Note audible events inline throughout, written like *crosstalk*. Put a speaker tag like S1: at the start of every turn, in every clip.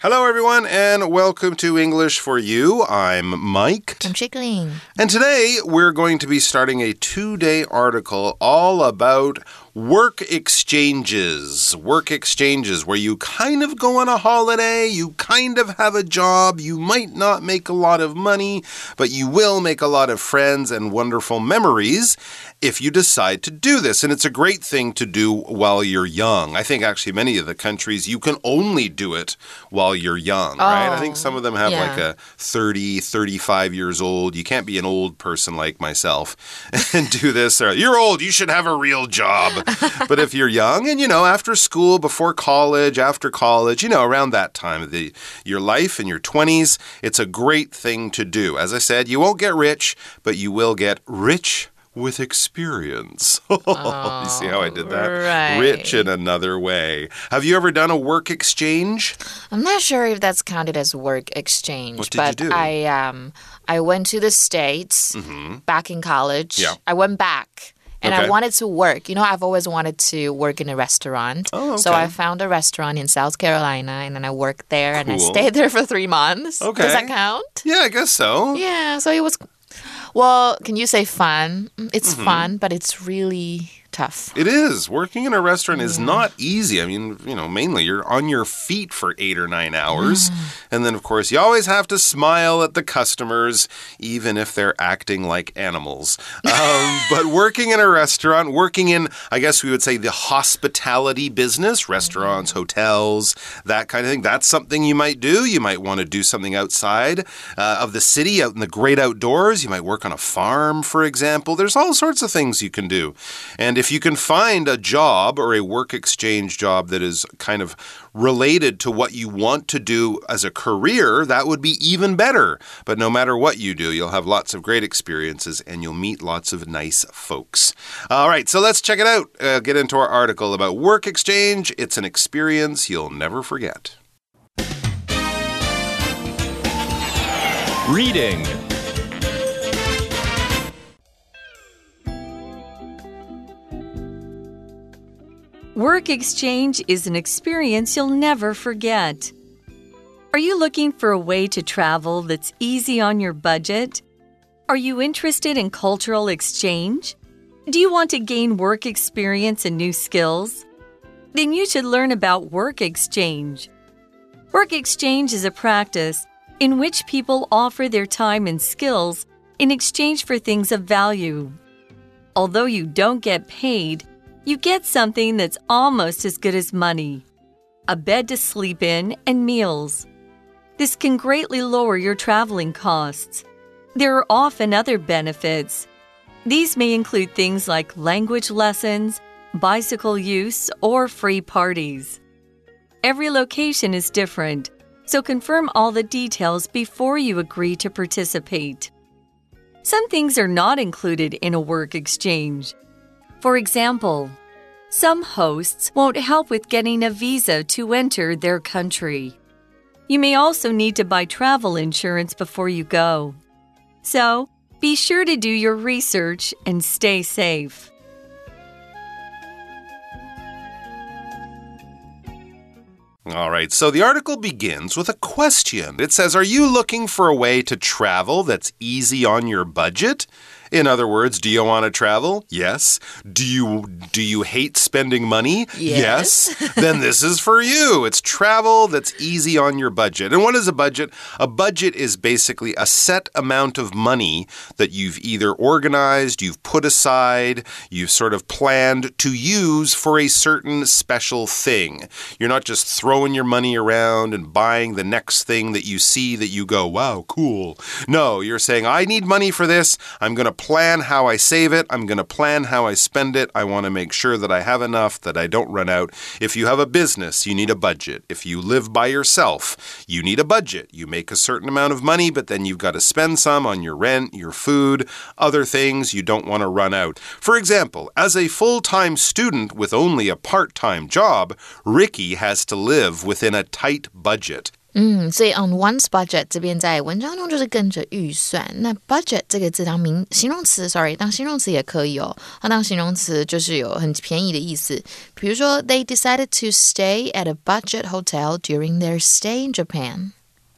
S1: Hello, everyone, and welcome to English for You. I'm Mike.
S2: I'm Chickling.
S1: And today we're going to be starting a two day article all about work exchanges. Work exchanges, where you kind of go on a holiday, you kind of have a job, you might not make a lot of money, but you will make a lot of friends and wonderful memories if you decide to do this. And it's a great thing to do while you're young. I think actually many of the countries you can only do it while you're young, right? I think some of them have oh,
S2: yeah.
S1: like a 30, 35 years old. You can't be an old person like myself *laughs* and do this. Or, you're old, you should have a real job. *laughs* but if you're young and, you know, after school, before college, after college, you know, around that time of the, your life in your 20s, it's a great thing to do. As I said, you won't get rich, but you will get rich with experience. *laughs* you see how I did that?
S2: right.
S1: Rich in another way. Have you ever done a work exchange?
S2: I'm not sure if that's counted as work exchange,
S1: What did you
S2: but
S1: do?
S2: I um I went to the states back in college.
S1: Yeah.
S2: I went back. And
S1: Okay.
S2: I wanted to work. You know, I've always wanted to work in a restaurant.
S1: Oh, okay. So.
S2: I found a restaurant in South Carolina and then I worked there and I stayed there for three months.
S1: Okay.
S2: Does that count?
S1: Yeah, I guess so.
S2: Yeah. So it was, well, can you say fun? Mm, It's
S1: Mm-hmm.
S2: fun, but it's really tough.
S1: It is. Working in a restaurant is not easy. I mean, you know, mainly you're on your feet for eight or nine hours. And then, of course, you always have to smile at the customers, even if they're acting like animals. *laughs* Um, but working in a restaurant, working in, I guess we would say, the hospitality business, restaurants, hotels, that kind of thing, that's something you might do. You might want to do something outside uh, of the city, out in the great outdoors. You might work on a farm, for example. There's all sorts of things you can do. And if you can find a job or a work exchange job that is kind of related to what you want to do as a career, that would be even better. But no matter what you do, you'll have lots of great experiences and you'll meet lots of nice folks. All right, so let's check it out. Uh, get into our article about work exchange. It's an experience you'll never forget.
S3: Reading.
S4: Work exchange is an experience you'll never forget. Are you looking for a way to travel that's easy on your budget? Are you interested in cultural exchange? Do you want to gain work experience and new skills? Then you should learn about work exchange. Work exchange is a practice in which people offer their time and skills in exchange for things of value. Although you don't get paid, you get something that's almost as good as money a bed to sleep in and meals. This can greatly lower your traveling costs. There are often other benefits. These may include things like language lessons, bicycle use, or free parties. Every location is different, so confirm all the details before you agree to participate. Some things are not included in a work exchange. For example, some hosts won't help with getting a visa to enter their country. You may also need to buy travel insurance before you go. So, be sure to do your research and stay safe.
S1: All right, so the article begins with a question. It says, Are you looking for a way to travel that's easy on your budget? In other words, do you want to travel? Yes. Do you do you hate spending money?
S2: Yes. *laughs*
S1: then this is for you. It's travel that's easy on your budget. And what is a budget? A budget is basically a set amount of money that you've either organized, you've put aside, you've sort of planned to use for a certain special thing. You're not just throwing your money around and buying the next thing that you see that you go, wow, cool. No, you're saying, I need money for this. I'm going to plan how I save it. I'm going to plan how I spend it. I want to make sure that I have enough, that I don't run out. If you have a business, you need a budget. If you live by yourself, you need a budget. You make a certain amount of money, but then you've got to spend some on your rent, your food, other things you don't want to run out. For example, as a full time student with only a part time job, Ricky has to live within a tight budget.
S2: 嗯，所以 on one's budget 这边在文章中就是跟着预算。那 budget 这个字当名形容词，sorry，当形容词也可以哦。它当形容词就是有很便宜的意思。比如说，They decided to stay at a budget hotel during their stay in Japan.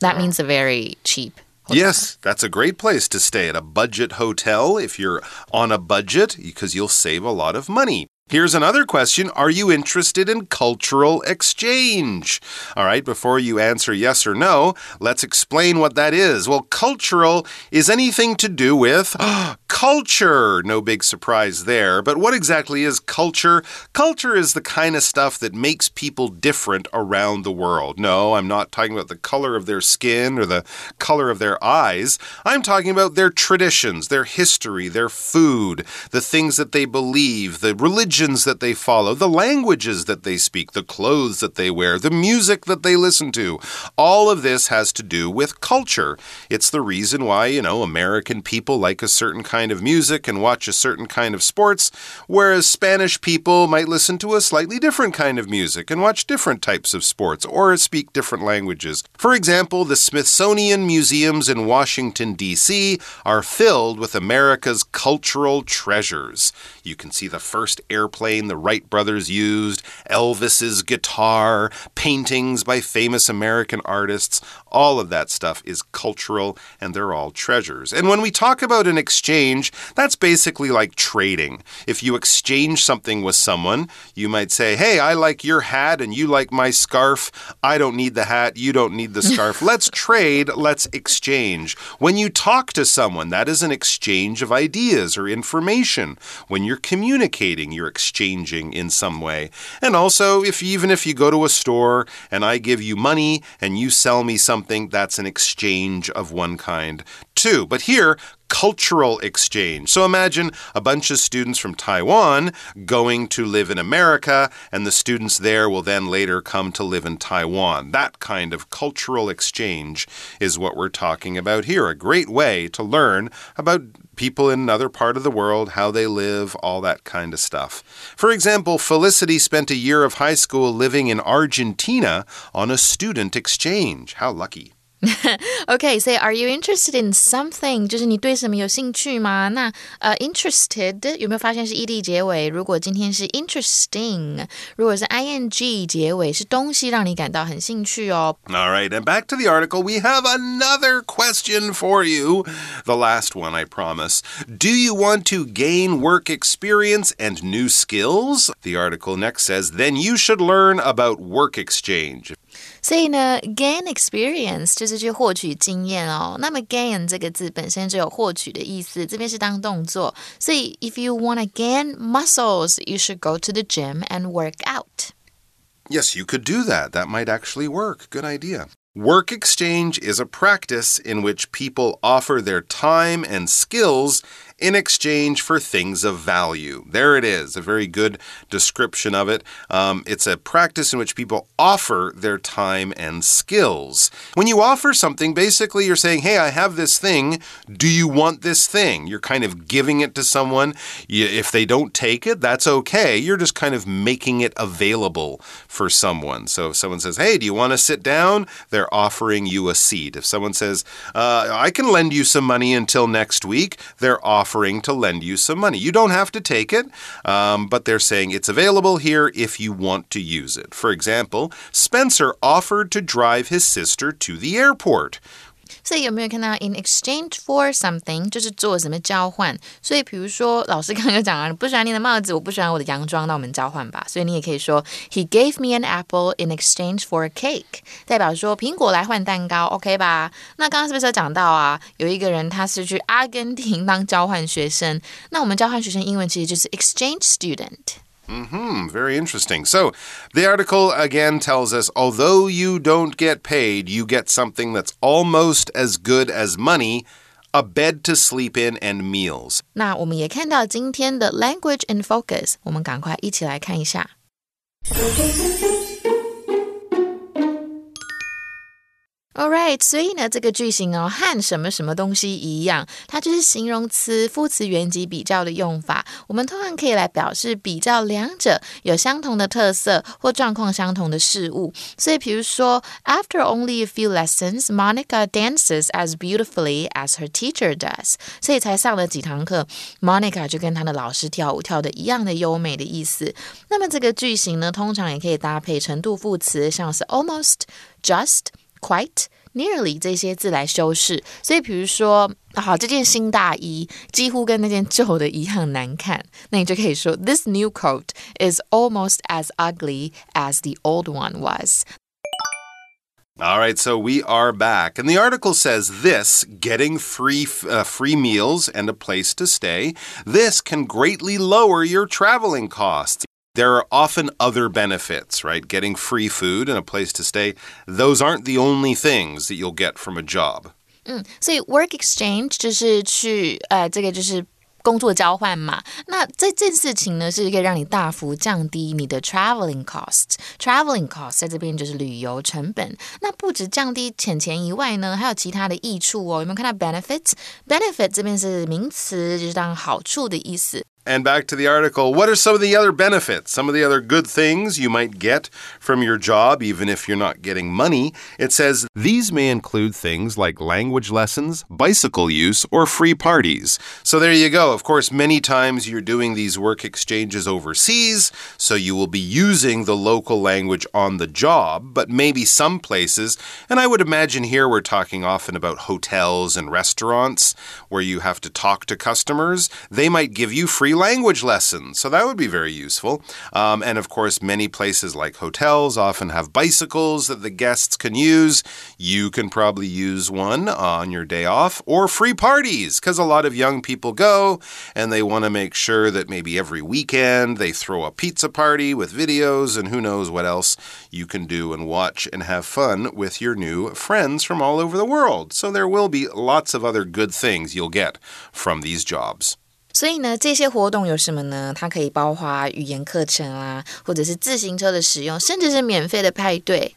S2: That means a very cheap. Hotel.
S1: Yes, that's a great place to stay at a budget hotel if you're on a budget because you'll save a lot of money. Here's another question Are you interested in cultural exchange? All right, before you answer yes or no, let's explain what that is. Well, cultural is anything to do with *gasps* culture. No big surprise there. But what exactly is culture? Culture is the kind of stuff that makes people different around the world. No, I'm not talking about the color of their skin or the color of their eyes. I'm talking about their traditions, their history, their food, the things that they believe, the religion religions that they follow, the languages that they speak, the clothes that they wear, the music that they listen to. All of this has to do with culture. It's the reason why, you know, American people like a certain kind of music and watch a certain kind of sports, whereas Spanish people might listen to a slightly different kind of music and watch different types of sports or speak different languages. For example, the Smithsonian Museums in Washington, D.C. are filled with America's cultural treasures. You can see the first air airplane the Wright brothers used, Elvis's guitar, paintings by famous American artists. All of that stuff is cultural and they're all treasures. And when we talk about an exchange, that's basically like trading. If you exchange something with someone, you might say, Hey, I like your hat and you like my scarf. I don't need the hat. You don't need the scarf. *laughs* let's trade. Let's exchange. When you talk to someone, that is an exchange of ideas or information. When you're communicating, you're exchanging in some way. And also, if even if you go to a store and I give you money and you sell me something, that's an exchange of one kind too. But here, cultural exchange. So imagine a bunch of students from Taiwan going to live in America, and the students there will then later come to live in Taiwan. That kind of cultural exchange is what we're talking about here. A great way to learn about people in another part of the world, how they live, all that kind of stuff. For example, Felicity spent a year of high school living in Argentina on a student exchange. How lucky. *laughs*
S2: OK，所以 Are you interested in something？就是你对什么有兴趣吗？那呃，interested 有没有发现是 ed 结尾？如果今天是 interesting，如果是 ing 结尾，是东西让你感到很兴趣哦。
S1: All right, and back to the article. We have another question for you. The last one, I promise. Do you want to gain work experience and new skills? The article next says, then you should learn about work exchange.
S2: 所以呢，gain experience 就是去获取经验哦。那么 gain 这个字本身就有获取的意思，这边是当动作。所以 if you want to gain muscles, you should go to the gym and work out.
S1: Yes, you could do that. That might actually work. Good idea. Work exchange is a practice in which people offer their time and skills in exchange for things of value. There it is, a very good description of it. Um, it's a practice in which people offer their time and skills. When you offer something, basically you're saying, Hey, I have this thing. Do you want this thing? You're kind of giving it to someone. If they don't take it, that's okay. You're just kind of making it available for someone. So if someone says, Hey, do you want to sit down? They're offering you a seat. If someone says, uh, I can lend you some money until next week, they're offering offering to lend you some money. You don't have to take it, um, but they're saying it's available here if you want to use it. For example, Spencer offered to drive his sister to the airport.
S2: 所以有没有看到 in exchange for something 就是做什么交换？所以比如说老师刚刚讲了，不喜欢你的帽子，我不喜欢我的洋装，那我们交换吧。所以你也可以说 He gave me an apple in exchange for a cake，代表说苹果来换蛋糕，OK 吧？那刚刚是不是有讲到啊？有一个人他是去阿根廷当交换学生，那我们交换学生英文其实就是 exchange student。
S1: Mm-hmm. Very interesting. So the article again tells us although you don't get paid, you get something that's almost as good as money. A bed to sleep in and meals。
S2: 那我们也看到今天的 Language in Focus，我们赶快一起来看一下。All right，所以呢，这个句型哦，和什么什么东西一样，它就是形容词、副词原级比较的用法。我们通常可以来表示比较两者有相同的特色或状况相同的事物。所以，比如说，After only a few lessons, Monica dances as beautifully as her teacher does。所以才上了几堂课，Monica 就跟她的老师跳舞跳的一样的优美的意思。那么这个句型呢，通常也可以搭配程度副词，像是 almost、just。quite nearly 这些字来修饰，所以比如说，好，这件新大衣几乎跟那件旧的一样难看，那你就可以说，This new coat is almost as ugly as the old one was.
S1: All right, so we are back. And the article says this getting free, uh, free meals and a place to stay. This can greatly lower your traveling costs. There are often other benefits, right? Getting free food and a place to stay. Those aren't the only things that you'll get from a job.
S2: 嗯，所以 work exchange 就是去呃，这个就是工作交换嘛。那这件事情呢，是可以让你大幅降低你的 traveling cost。traveling cost 在这边就是旅游成本。那不止降低钱钱以外呢，还有其他的益处哦。有没有看到 benefit？benefit 这边是名词，就是当好处的意思。
S1: And back to the article. What are some of the other benefits? Some of the other good things you might get from your job, even if you're not getting money? It says these may include things like language lessons, bicycle use, or free parties. So there you go. Of course, many times you're doing these work exchanges overseas, so you will be using the local language on the job, but maybe some places, and I would imagine here we're talking often about hotels and restaurants where you have to talk to customers, they might give you free language lessons. So that would be very useful. Um, and of course, many places like hotels often have bicycles that the guests can use. You can probably use one on your day off or free parties because a lot of young people go and they want to make sure that maybe every weekend they throw a pizza party with videos and who knows what else you can do and watch and have fun with your new friends from all over the world. So there will be lots of other good things you'll get from these jobs
S2: 所以呢，这些活动有什么呢？它可以包括语言课程啊，或者是自行车的使用，甚至是免费的派对。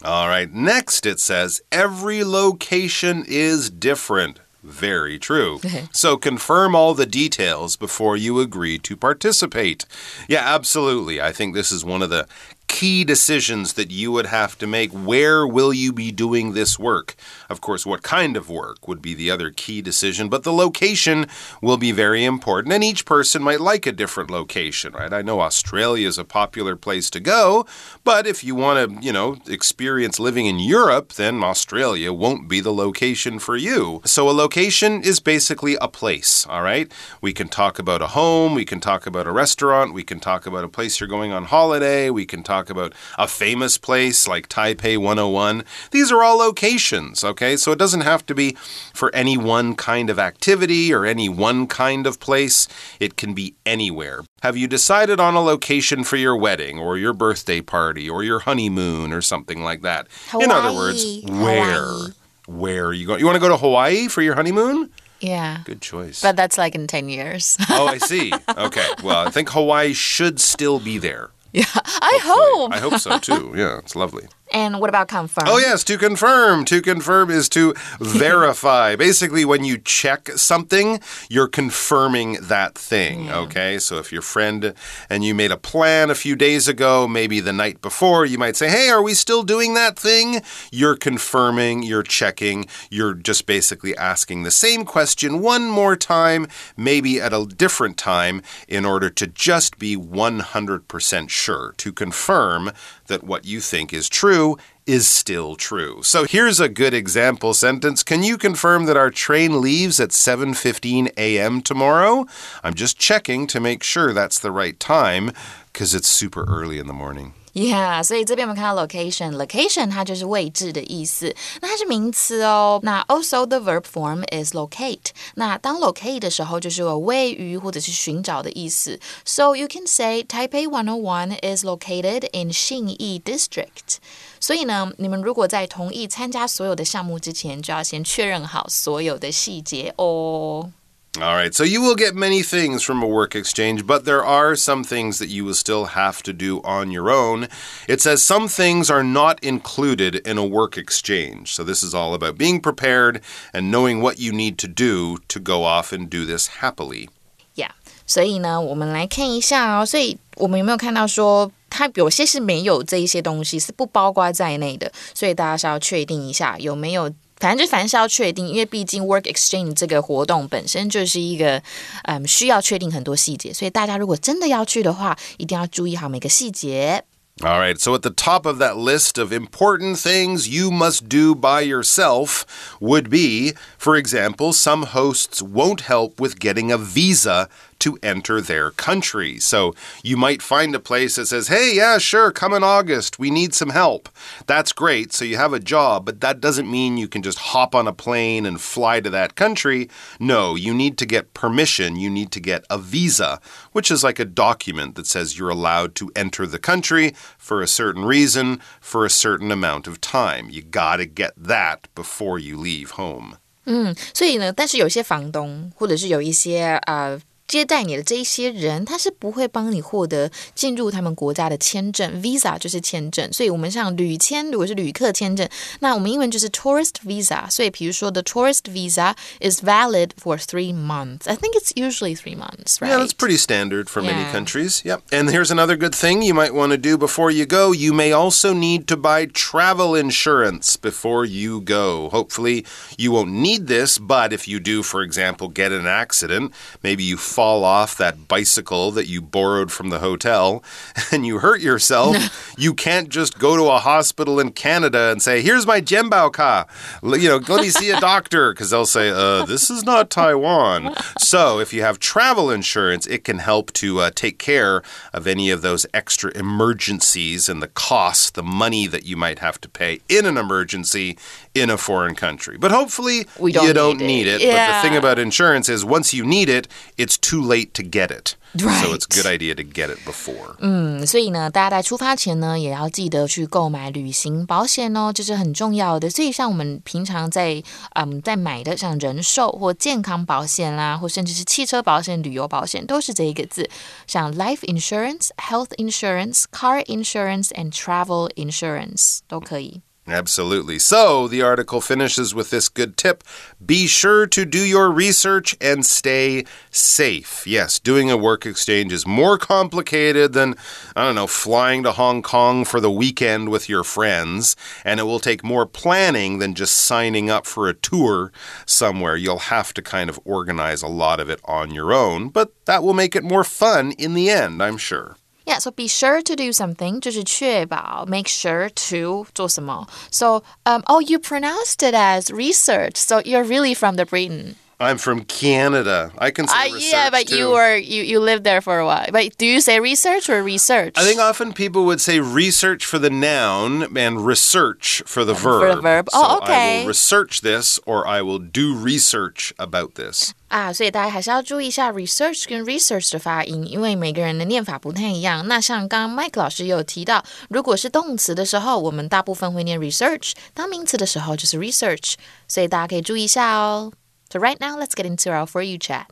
S1: All right, next it says every location is different. Very true. *laughs* so confirm all the details before you agree to participate. Yeah, absolutely. I think this is one of the key decisions that you would have to make. Where will you be doing this work? Of course, what kind of work would be the other key decision, but the location will be very important, and each person might like a different location, right? I know Australia is a popular place to go, but if you want to, you know, experience living in Europe, then Australia won't be the location for you. So a location is basically a place, all right? We can talk about a home, we can talk about a restaurant, we can talk about a place you're going on holiday, we can talk talk about a famous place like Taipei 101. These are all locations, okay? So it doesn't have to be for any one kind of activity or any one kind of place. It can be anywhere. Have you decided on a location for your wedding or your birthday party or your honeymoon or something like that?
S2: Hawaii.
S1: In other words, where?
S2: Hawaii.
S1: Where are you going? You want to go to Hawaii for your honeymoon?
S2: Yeah.
S1: Good choice.
S2: But that's like in 10 years. *laughs*
S1: oh, I see. Okay. Well, I think Hawaii should still be there.
S2: Yeah, I hope.
S1: I hope so too. Yeah, it's lovely.
S2: And what about confirm?
S1: Oh, yes, to confirm. To confirm is to *laughs* verify. Basically, when you check something, you're confirming that thing. Yeah. Okay, so if your friend and you made a plan a few days ago, maybe the night before, you might say, Hey, are we still doing that thing? You're confirming, you're checking, you're just basically asking the same question one more time, maybe at a different time, in order to just be 100% sure, to confirm that what you think is true is still true. So here's a good example sentence. Can you confirm that our train leaves at 7:15 a.m. tomorrow? I'm just checking to make sure that's the right time because it's super early in the morning.
S2: Yeah，所以这边我们看到 location，location 它就是位置的意思，那它是名词哦。那 also the verb form is locate。那当 locate 的时候，就是有位于或者是寻找的意思。So you can say Taipei 101 is located in 信义 district。所以呢，你们如果在同意参加所有的项目之前，就要先确认好所有的细节哦。
S1: All right, so you will get many things from a work exchange, but there are some things that you will still have to do on your own. It says some things are not included in a work exchange. So this is all about being prepared and knowing what you need to do to go off and do this happily.
S2: Yeah，所以呢，我们来看一下哦。所以我们有没有看到说，它有些是没有这一些东西是不包括在内的？所以大家是要确定一下有没有。 反正就凡是要确定，因为毕竟 work exchange 这个活动本身就是一个，嗯，需要确定很多细节，所以大家如果真的要去的话，一定要注意好每个细节。
S1: All right, so at the top of that list of important things you must do by yourself would be, for example, some hosts won't help with getting a visa to enter their country. So you might find a place that says, hey, yeah, sure, come in August. We need some help. That's great. So you have a job, but that doesn't mean you can just hop on a plane and fly to that country. No, you need to get permission. You need to get a visa, which is like a document that says you're allowed to enter the country for a certain reason for a certain amount of time. You got to get that before you leave home.
S2: 嗯，所以呢，但是有些房东或者是有一些呃 接待你的这一些人，他是不会帮你获得进入他们国家的签证，visa 就是签证。所以，我们像旅签，如果是旅客签证，那我们英文就是 tourist visa。所以，比如说，the tourist visa is valid for three months. I think it's usually three months, right?
S1: Yeah, that's pretty standard for yeah. many countries. Yep. And here's another good thing you might want to do before you go. You may also need to buy travel insurance before you go. Hopefully, you won't need this, but if you do, for example, get an accident, maybe you fall off that bicycle that you borrowed from the hotel *laughs* and you hurt yourself, *laughs* you can't just go to a hospital in Canada and say, Here's my Jianbao ka. You know, let me see a *laughs* doctor, because they'll say, uh, This is not Taiwan. So if you have travel insurance, it can help to uh, take care of any of those extra emergencies and the cost, the money that you might have to pay in an emergency in a foreign country. But hopefully,
S2: we don't
S1: you don't
S2: need
S1: need it.
S2: it.
S1: But the thing about insurance is once you need it, it's too late to get it.
S2: Right.
S1: So it's a good idea to get it before.
S2: 嗯，所以呢，大家在出发前呢，也要记得去购买旅行保险哦，这是很重要的。所以像我们平常在嗯在买的，像人寿或健康保险啦，或甚至是汽车保险、旅游保险，都是这一个字。像 life insurance、health insurance、car insurance and travel insurance 都可以。
S1: Absolutely. So the article finishes with this good tip be sure to do your research and stay safe. Yes, doing a work exchange is more complicated than, I don't know, flying to Hong Kong for the weekend with your friends, and it will take more planning than just signing up for a tour somewhere. You'll have to kind of organize a lot of it on your own, but that will make it more fun in the end, I'm sure.
S2: Yeah, so be sure to do something 就是确保 make sure to 做什么 So, um, oh, you pronounced it as research. So you're really from the Britain.
S1: I'm from Canada. I can say
S2: Uh,
S1: research
S2: yeah, but
S1: too.
S2: you were you you lived there for a while. But do you say research or research?
S1: I think often people would say research for the noun and research for the verb.
S2: the verb.
S1: So
S2: Oh,
S1: I
S2: okay.
S1: will research this or I will do research about this.
S2: 啊，所以大家还是要注意一下 research 跟 research 的发音，因为每个人的念法不太一样。那像刚刚 Mike 老师也有提到，如果是动词的时候，我们大部分会念 research；当名词的时候就是 research，所以大家可以注意一下哦。 So right now, let's get into our for you chat.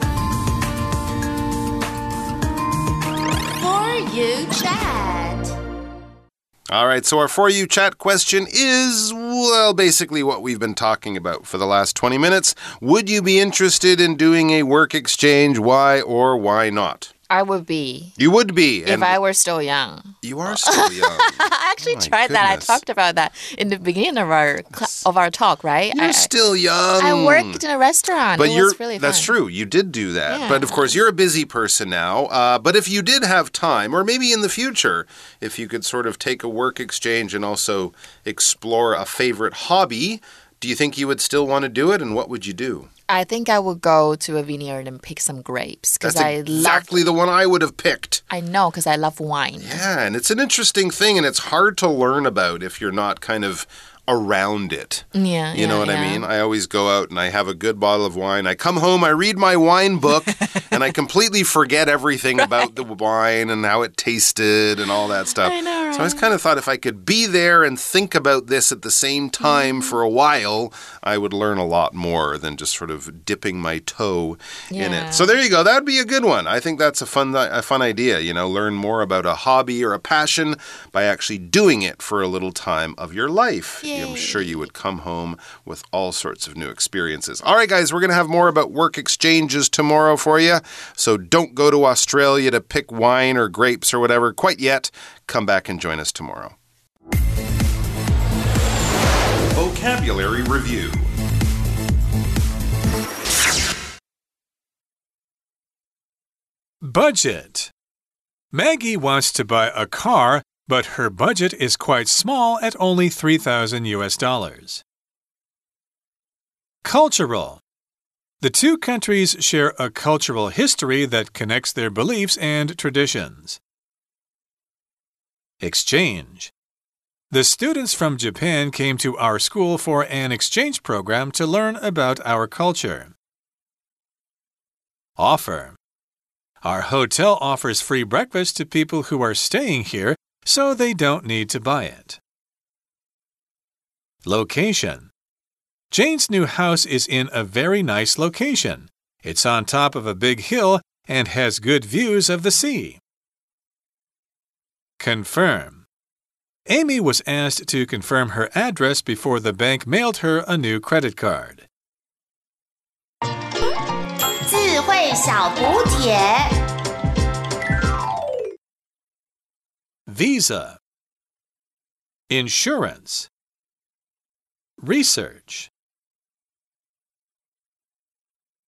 S2: For you chat.
S1: All right, so our For You chat question is well, basically what we've been talking about for the last 20 minutes. Would you be interested in doing a work exchange? Why or why not?
S2: I would be
S1: You would be.
S2: if I were still young.
S1: you are still *laughs* young.
S2: I actually
S1: Oh
S2: tried that. I talked about that in the beginning of our of our talk, right?
S1: You're
S2: I,
S1: still young.
S2: I worked in a restaurant.
S1: But
S2: it
S1: you're
S2: was really
S1: that's true. You did do that.
S2: Yeah.
S1: But of course, you're a busy person now. Uh, but if you did have time, or maybe in the future, if you could sort of take a work exchange and also explore a favorite hobby, do you think you would still want to do it? And what would you do?
S2: I think I would go to a vineyard and pick some grapes because I love.
S1: exactly the one I would have picked.
S2: I know because I love wine.
S1: Yeah, and it's an interesting thing, and it's hard to learn about if you're not kind of around it.
S2: Yeah.
S1: You know
S2: yeah,
S1: what I mean? I always go out and I have a good bottle of wine. I come home, I read my wine book, *laughs* and I completely forget everything about the wine and how it tasted and all that stuff.
S2: I know,
S1: So I just kind of thought if I could be there and think about this at the same time
S2: Mm-hmm.
S1: for a while, I would learn a lot more than just sort of dipping my toe in it. So there you go. That would be a good one. I think that's a fun a fun idea, you know, learn more about a hobby or a passion by actually doing it for a little time of your life. I'm sure you would come home with all sorts of new experiences. All right, guys, we're going to have more about work exchanges tomorrow for you. So don't go to Australia to pick wine or grapes or whatever quite yet. Come back and join us tomorrow. Vocabulary Review
S3: Budget. Maggie wants to buy a car, but her budget is quite small at only 3000 US dollars. Cultural. The two countries share a cultural history that connects their beliefs and traditions. Exchange. The students from Japan came to our school for an exchange program to learn about our culture. Offer. Our hotel offers free breakfast to people who are staying here, so they don't need to buy it. Location Jane's new house is in a very nice location. It's on top of a big hill and has good views of the sea. Confirm Amy was asked to confirm her address before the bank mailed her a new credit card. Visa. Insurance. Research